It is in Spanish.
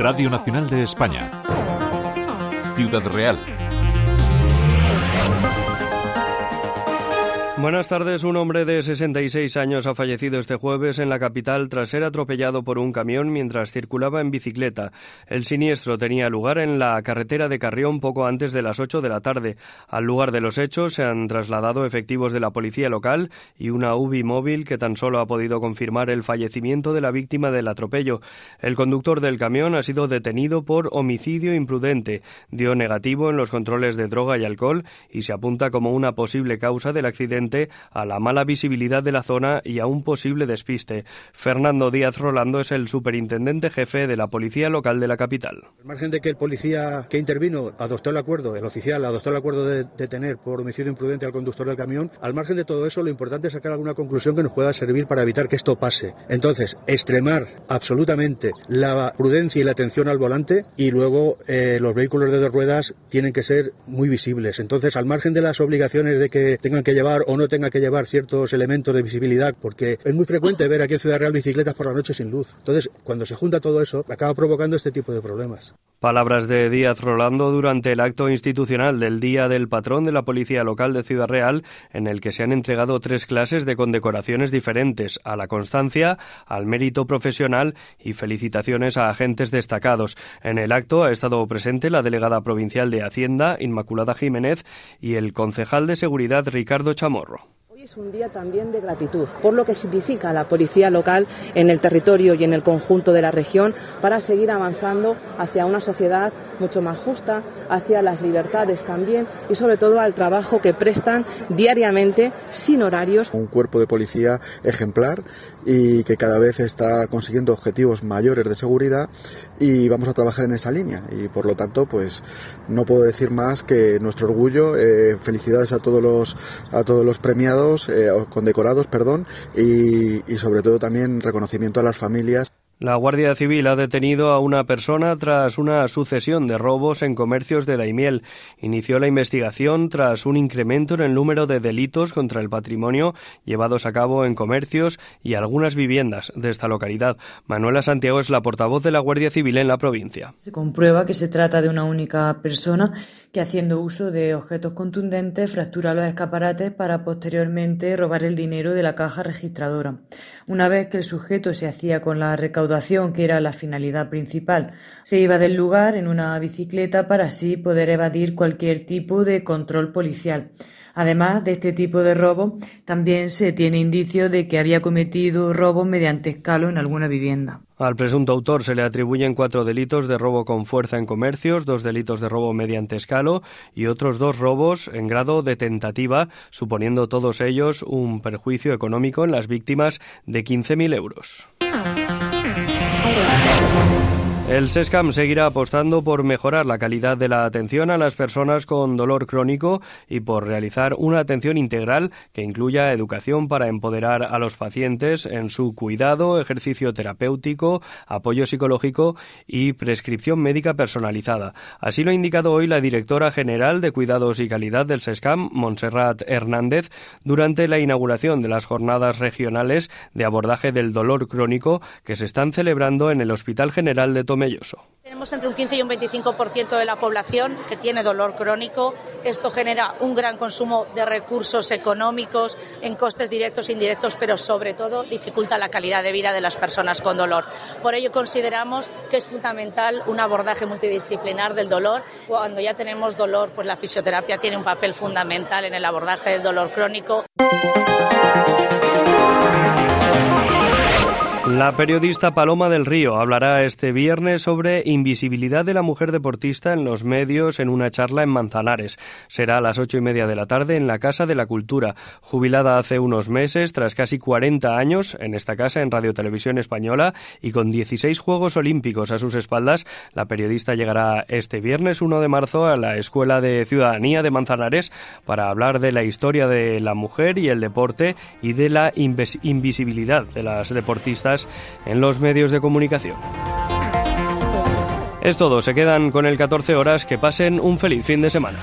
Radio Nacional de España. Ciudad Real. Buenas tardes. Un hombre de 66 años ha fallecido este jueves en la capital tras ser atropellado por un camión mientras circulaba en bicicleta. El siniestro tenía lugar en la carretera de Carrión poco antes de las 8 de la tarde. Al lugar de los hechos se han trasladado efectivos de la policía local y una UBI móvil que tan solo ha podido confirmar el fallecimiento de la víctima del atropello. El conductor del camión ha sido detenido por homicidio imprudente. Dio negativo en los controles de droga y alcohol y se apunta como una posible causa del accidente a la mala visibilidad de la zona y a un posible despiste. Fernando Díaz Rolando es el superintendente jefe de la policía local de la capital. Al margen de que el policía que intervino adoptó el acuerdo, el oficial adoptó el acuerdo de detener por homicidio imprudente al conductor del camión, al margen de todo eso lo importante es sacar alguna conclusión que nos pueda servir para evitar que esto pase. Entonces, extremar absolutamente la prudencia y la atención al volante y luego eh, los vehículos de dos ruedas tienen que ser muy visibles. Entonces, al margen de las obligaciones de que tengan que llevar o no tenga que llevar ciertos elementos de visibilidad, porque es muy frecuente ver aquí en Ciudad Real bicicletas por la noche sin luz. Entonces, cuando se junta todo eso, acaba provocando este tipo de problemas. Palabras de Díaz Rolando durante el acto institucional del Día del Patrón de la Policía Local de Ciudad Real, en el que se han entregado tres clases de condecoraciones diferentes a la constancia, al mérito profesional y felicitaciones a agentes destacados. En el acto ha estado presente la delegada provincial de Hacienda, Inmaculada Jiménez, y el concejal de Seguridad, Ricardo Chamorro. Navarro. Es un día también de gratitud por lo que significa la policía local en el territorio y en el conjunto de la región para seguir avanzando hacia una sociedad mucho más justa, hacia las libertades también y sobre todo al trabajo que prestan diariamente sin horarios. Un cuerpo de policía ejemplar y que cada vez está consiguiendo objetivos mayores de seguridad y vamos a trabajar en esa línea y por lo tanto pues no puedo decir más que nuestro orgullo, eh, felicidades a todos los a todos los premiados eh, condecorados, perdón, y, y sobre todo también reconocimiento a las familias. La Guardia Civil ha detenido a una persona tras una sucesión de robos en comercios de Daimiel. Inició la investigación tras un incremento en el número de delitos contra el patrimonio llevados a cabo en comercios y algunas viviendas de esta localidad. Manuela Santiago es la portavoz de la Guardia Civil en la provincia. Se comprueba que se trata de una única persona que haciendo uso de objetos contundentes fractura los escaparates para posteriormente robar el dinero de la caja registradora. Una vez que el sujeto se hacía con la recaudación, que era la finalidad principal, se iba del lugar en una bicicleta para así poder evadir cualquier tipo de control policial. Además de este tipo de robo, también se tiene indicio de que había cometido robo mediante escalo en alguna vivienda. Al presunto autor se le atribuyen cuatro delitos de robo con fuerza en comercios, dos delitos de robo mediante escalo y otros dos robos en grado de tentativa, suponiendo todos ellos un perjuicio económico en las víctimas de 15.000 euros. Thank you. El SESCAM seguirá apostando por mejorar la calidad de la atención a las personas con dolor crónico y por realizar una atención integral que incluya educación para empoderar a los pacientes en su cuidado, ejercicio terapéutico, apoyo psicológico y prescripción médica personalizada. Así lo ha indicado hoy la directora general de Cuidados y Calidad del SESCAM, Montserrat Hernández, durante la inauguración de las jornadas regionales de abordaje del dolor crónico que se están celebrando en el Hospital General de Tomelloso tenemos entre un 15 y un 25% de la población que tiene dolor crónico. Esto genera un gran consumo de recursos económicos en costes directos e indirectos, pero sobre todo dificulta la calidad de vida de las personas con dolor. Por ello consideramos que es fundamental un abordaje multidisciplinar del dolor. Cuando ya tenemos dolor, pues la fisioterapia tiene un papel fundamental en el abordaje del dolor crónico. La periodista Paloma del Río hablará este viernes sobre invisibilidad de la mujer deportista en los medios en una charla en Manzanares. Será a las ocho y media de la tarde en la Casa de la Cultura. Jubilada hace unos meses, tras casi 40 años en esta casa en Radio Televisión Española y con 16 Juegos Olímpicos a sus espaldas, la periodista llegará este viernes 1 de marzo a la Escuela de Ciudadanía de Manzanares para hablar de la historia de la mujer y el deporte y de la invisibilidad de las deportistas en los medios de comunicación. Es todo, se quedan con el 14 horas, que pasen un feliz fin de semana.